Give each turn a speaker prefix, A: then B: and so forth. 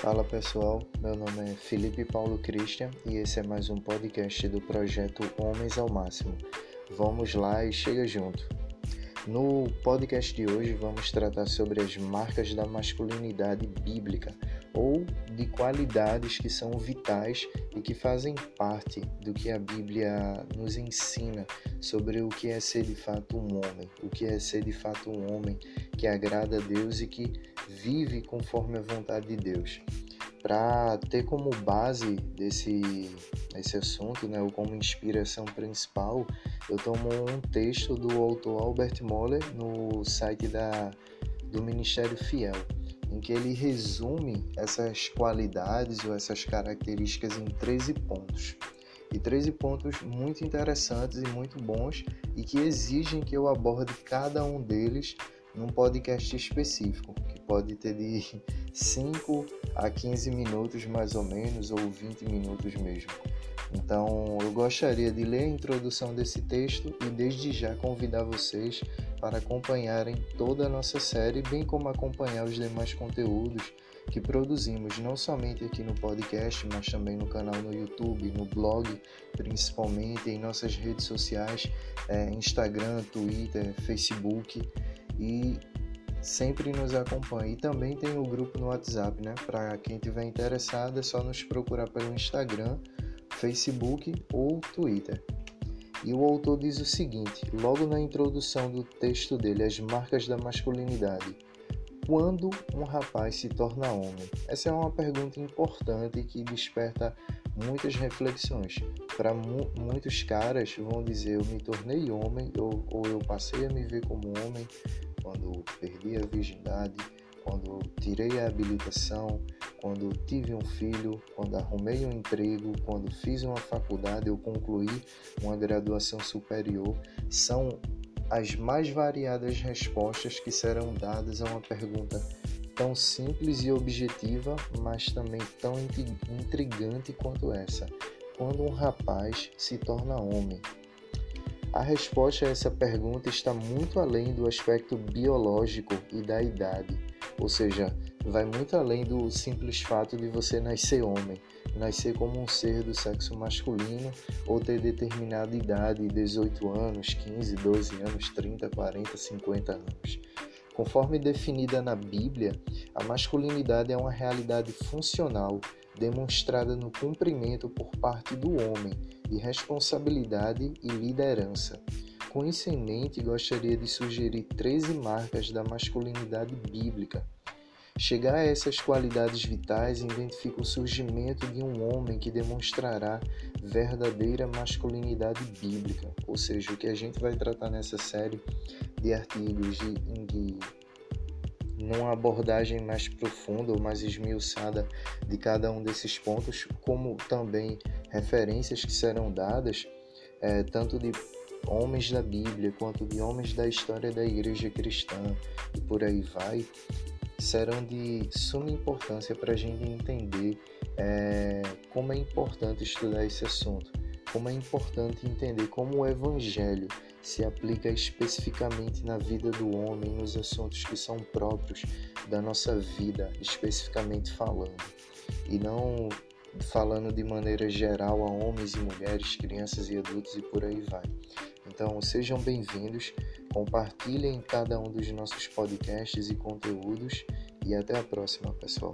A: Fala pessoal, meu nome é Felipe Paulo Christian e esse é mais um podcast do projeto Homens ao Máximo. Vamos lá e chega junto. No podcast de hoje vamos tratar sobre as marcas da masculinidade bíblica ou de qualidades que são vitais e que fazem parte do que a Bíblia nos ensina sobre o que é ser de fato um homem, o que é ser de fato um homem que agrada a Deus e que vive conforme a vontade de Deus. Para ter como base desse esse assunto, né, ou como inspiração principal, eu tomo um texto do autor Albert Moller no site da, do Ministério Fiel, em que ele resume essas qualidades ou essas características em 13 pontos. E 13 pontos muito interessantes e muito bons e que exigem que eu aborde cada um deles num podcast específico, pode ter de 5 a 15 minutos mais ou menos, ou 20 minutos mesmo. Então, eu gostaria de ler a introdução desse texto e desde já convidar vocês para acompanharem toda a nossa série, bem como acompanhar os demais conteúdos que produzimos não somente aqui no podcast, mas também no canal no YouTube, no blog, principalmente em nossas redes sociais, é, Instagram, Twitter, Facebook e sempre nos acompanhe. E também tem o grupo no WhatsApp, né? Para quem tiver interessado, é só nos procurar pelo Instagram, Facebook ou Twitter. E o autor diz o seguinte, logo na introdução do texto dele, As Marcas da Masculinidade. Quando um rapaz se torna homem? Essa é uma pergunta importante que desperta muitas reflexões. Para mu muitos caras vão dizer eu me tornei homem ou, ou eu passei a me ver como homem quando perdi a virgindade, quando tirei a habilitação, quando tive um filho, quando arrumei um emprego, quando fiz uma faculdade ou concluí uma graduação superior, são as mais variadas respostas que serão dadas a uma pergunta tão simples e objetiva, mas também tão intrigante quanto essa. Quando um rapaz se torna homem, a resposta a essa pergunta está muito além do aspecto biológico e da idade, ou seja, vai muito além do simples fato de você nascer homem, nascer como um ser do sexo masculino ou ter determinada idade, 18 anos, 15, 12 anos, 30, 40, 50 anos. Conforme definida na Bíblia, a masculinidade é uma realidade funcional demonstrada no cumprimento por parte do homem de responsabilidade e liderança. Com isso em mente, gostaria de sugerir 13 marcas da masculinidade bíblica. Chegar a essas qualidades vitais identifica o surgimento de um homem que demonstrará verdadeira masculinidade bíblica, ou seja, o que a gente vai tratar nessa série de artigos de, de numa abordagem mais profunda ou mais esmiuçada de cada um desses pontos, como também referências que serão dadas, é, tanto de homens da Bíblia quanto de homens da história da igreja cristã e por aí vai, serão de suma importância para a gente entender é, como é importante estudar esse assunto, como é importante entender como o Evangelho se aplica especificamente na vida do homem, nos assuntos que são próprios da nossa vida, especificamente falando, e não falando de maneira geral a homens e mulheres, crianças e adultos e por aí vai. Então, sejam bem-vindos, compartilhem cada um dos nossos podcasts e conteúdos e até a próxima, pessoal.